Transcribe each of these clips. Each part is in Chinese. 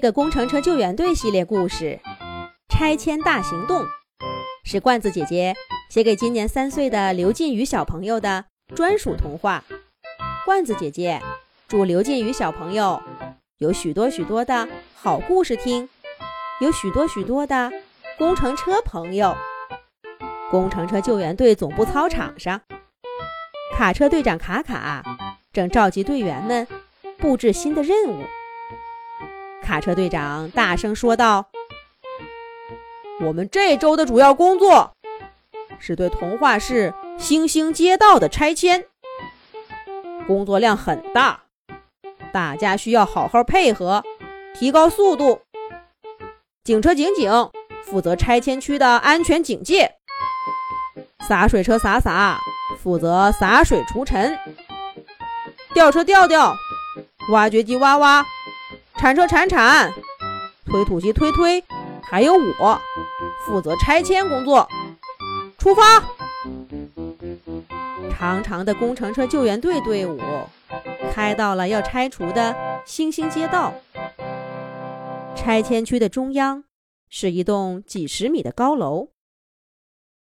的工程车救援队系列故事《拆迁大行动》是罐子姐姐写给今年三岁的刘靖宇小朋友的专属童话。罐子姐姐祝刘靖宇小朋友有许多许多的好故事听，有许多许多的工程车朋友。工程车救援队总部操场上，卡车队长卡卡正召集队员们布置新的任务。卡车队长大声说道：“我们这周的主要工作是对童话市星星街道的拆迁，工作量很大，大家需要好好配合，提高速度。警车警警负责拆迁区的安全警戒，洒水车洒洒负责洒水除尘，吊车吊吊，挖掘机挖挖。”铲车铲铲，推土机推推，还有我负责拆迁工作。出发！长长的工程车救援队队伍开到了要拆除的星星街道。拆迁区的中央是一栋几十米的高楼，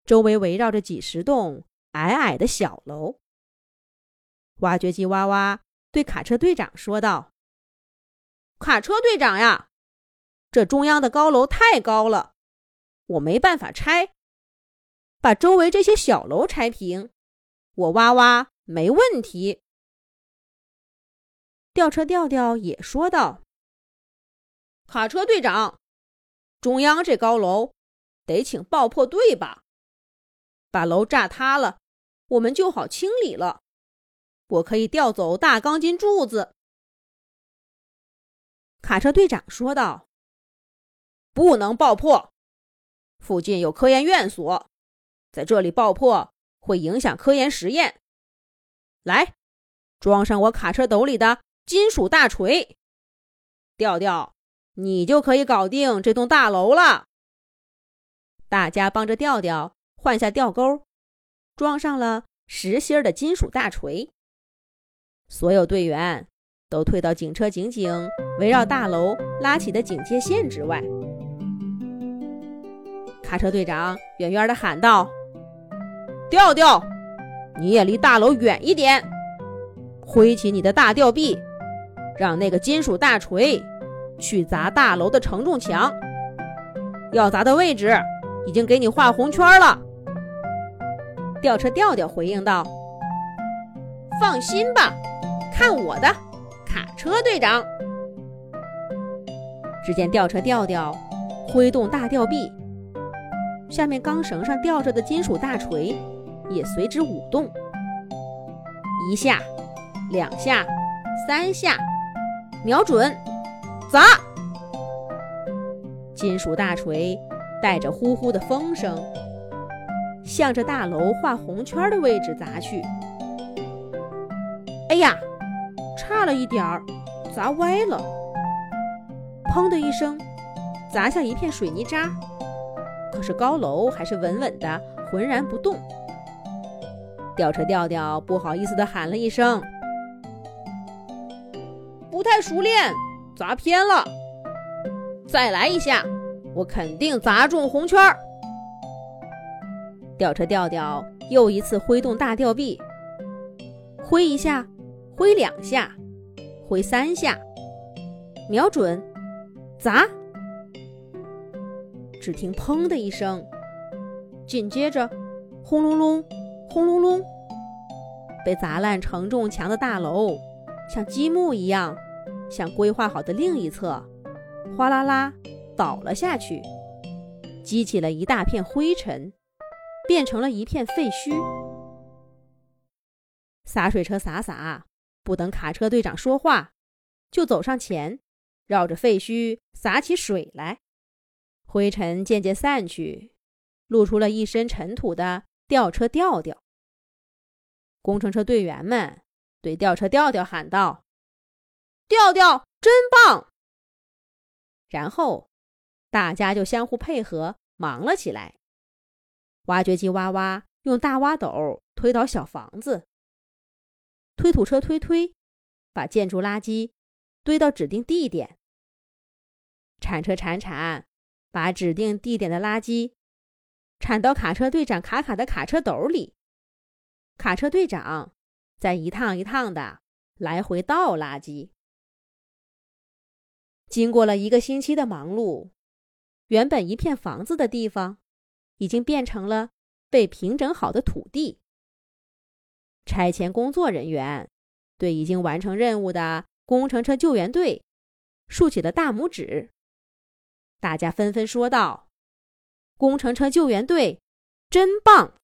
周围围绕着几十栋矮矮的小楼。挖掘机哇哇对卡车队长说道。卡车队长呀，这中央的高楼太高了，我没办法拆。把周围这些小楼拆平，我挖挖没问题。吊车吊吊也说道：“卡车队长，中央这高楼得请爆破队吧？把楼炸塌了，我们就好清理了。我可以调走大钢筋柱子。”卡车队长说道：“不能爆破，附近有科研院所，在这里爆破会影响科研实验。来，装上我卡车斗里的金属大锤，调调，你就可以搞定这栋大楼了。”大家帮着调调换下吊钩，装上了实心的金属大锤。所有队员。都退到警车警警围绕大楼拉起的警戒线之外。卡车队长远远地喊道：“调调，你也离大楼远一点，挥起你的大吊臂，让那个金属大锤去砸大楼的承重墙。要砸的位置已经给你画红圈了。”吊车调调回应道：“放心吧，看我的。”卡车队长，只见吊车吊吊挥动大吊臂，下面钢绳上吊着的金属大锤也随之舞动。一下，两下，三下，瞄准，砸！金属大锤带着呼呼的风声，向着大楼画红圈的位置砸去。哎呀！差了一点儿，砸歪了。砰的一声，砸下一片水泥渣。可是高楼还是稳稳的，浑然不动。吊车吊吊不好意思地喊了一声：“不太熟练，砸偏了。再来一下，我肯定砸中红圈。”吊车吊吊又一次挥动大吊臂，挥一下。挥两下，挥三下，瞄准，砸！只听“砰”的一声，紧接着“轰隆隆，轰隆隆”，被砸烂承重墙的大楼像积木一样，向规划好的另一侧哗啦啦倒了下去，激起了一大片灰尘，变成了一片废墟。洒水车洒洒。不等卡车队长说话，就走上前，绕着废墟洒起水来。灰尘渐渐散去，露出了一身尘土的吊车吊吊。工程车队员们对吊车吊吊喊道：“吊吊真棒！”然后大家就相互配合忙了起来。挖掘机挖挖，用大挖斗推倒小房子。推土车推推，把建筑垃圾堆到指定地点。铲车铲铲，把指定地点的垃圾铲到卡车队长卡卡的卡车斗里。卡车队长再一趟一趟的来回倒垃圾。经过了一个星期的忙碌，原本一片房子的地方，已经变成了被平整好的土地。拆迁工作人员对已经完成任务的工程车救援队竖起了大拇指。大家纷纷说道：“工程车救援队真棒！”